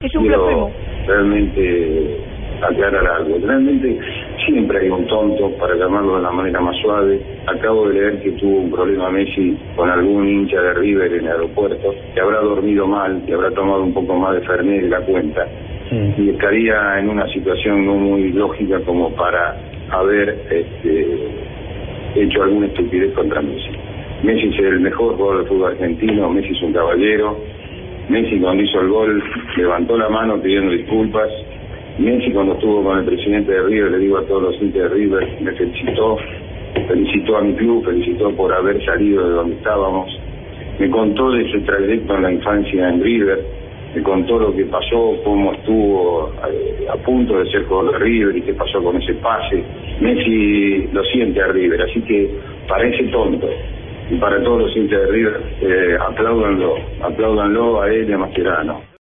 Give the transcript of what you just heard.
Es un quiero blasfemo. realmente aclarar algo. Realmente siempre hay un tonto, para llamarlo de la manera más suave. Acabo de leer que tuvo un problema Messi con algún hincha de River en el aeropuerto, que habrá dormido mal, que habrá tomado un poco más de Fernet de la cuenta, y estaría en una situación no muy lógica como para haber este, hecho alguna estupidez contra Messi. Messi es el mejor jugador del fútbol argentino, Messi es un caballero, Messi cuando hizo el gol levantó la mano pidiendo disculpas. Messi cuando estuvo con el presidente de River, le digo a todos los hinchas de River, me felicitó, felicitó a mi club, felicitó por haber salido de donde estábamos. Me contó de su trayecto en la infancia en River, me contó lo que pasó, cómo estuvo eh, a punto de ser jugador de River y qué pasó con ese pase. Messi lo siente a River, así que parece tonto. Y para todos los hinchas de River, eh, apláudanlo, apláudanlo a él y a Mascherano.